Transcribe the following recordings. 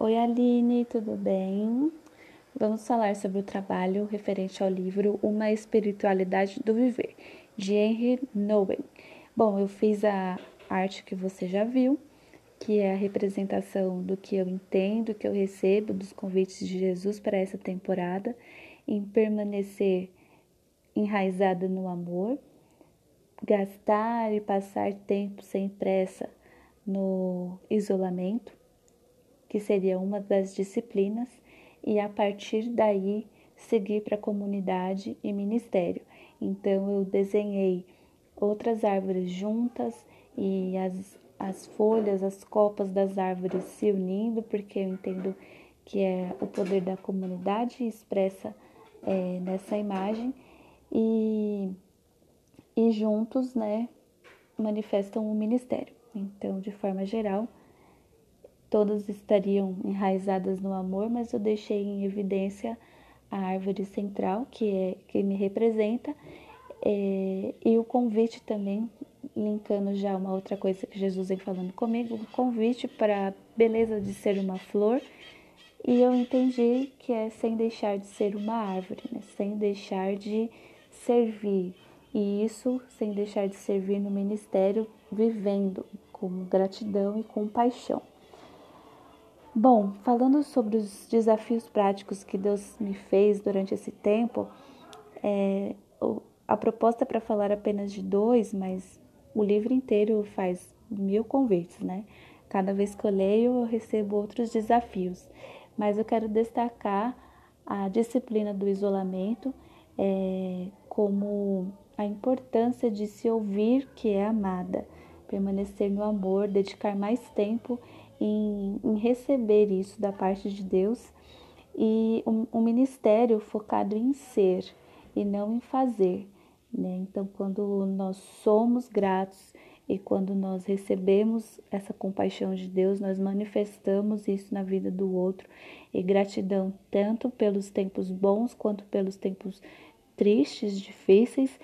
Oi Aline, tudo bem? Vamos falar sobre o trabalho referente ao livro Uma Espiritualidade do Viver, de Henry Nouwen. Bom, eu fiz a arte que você já viu, que é a representação do que eu entendo, que eu recebo dos convites de Jesus para essa temporada, em permanecer enraizada no amor, gastar e passar tempo sem pressa no isolamento que seria uma das disciplinas, e a partir daí seguir para comunidade e ministério. Então eu desenhei outras árvores juntas e as, as folhas, as copas das árvores se unindo, porque eu entendo que é o poder da comunidade expressa é, nessa imagem e, e juntos, né, manifestam o ministério. Então, de forma geral, todas estariam enraizadas no amor, mas eu deixei em evidência a árvore central, que é que me representa, é, e o convite também, linkando já uma outra coisa que Jesus vem falando comigo, o convite para a beleza de ser uma flor, e eu entendi que é sem deixar de ser uma árvore, né? sem deixar de servir, e isso sem deixar de servir no ministério, vivendo com gratidão e com paixão. Bom, falando sobre os desafios práticos que Deus me fez durante esse tempo, é, a proposta é para falar apenas de dois, mas o livro inteiro faz mil convites, né? Cada vez que eu leio, eu recebo outros desafios. Mas eu quero destacar a disciplina do isolamento é, como a importância de se ouvir que é amada, permanecer no amor, dedicar mais tempo em, em receber isso da parte de Deus e um, um ministério focado em ser e não em fazer. Né? Então, quando nós somos gratos e quando nós recebemos essa compaixão de Deus, nós manifestamos isso na vida do outro e gratidão tanto pelos tempos bons quanto pelos tempos tristes, difíceis,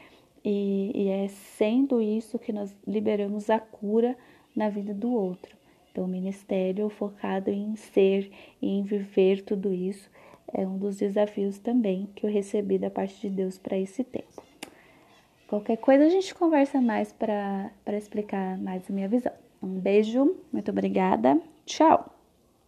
e, e é sendo isso que nós liberamos a cura na vida do outro. Então, o ministério focado em ser e em viver tudo isso é um dos desafios também que eu recebi da parte de Deus para esse tempo. Qualquer coisa a gente conversa mais para explicar mais a minha visão. Um beijo, muito obrigada, tchau!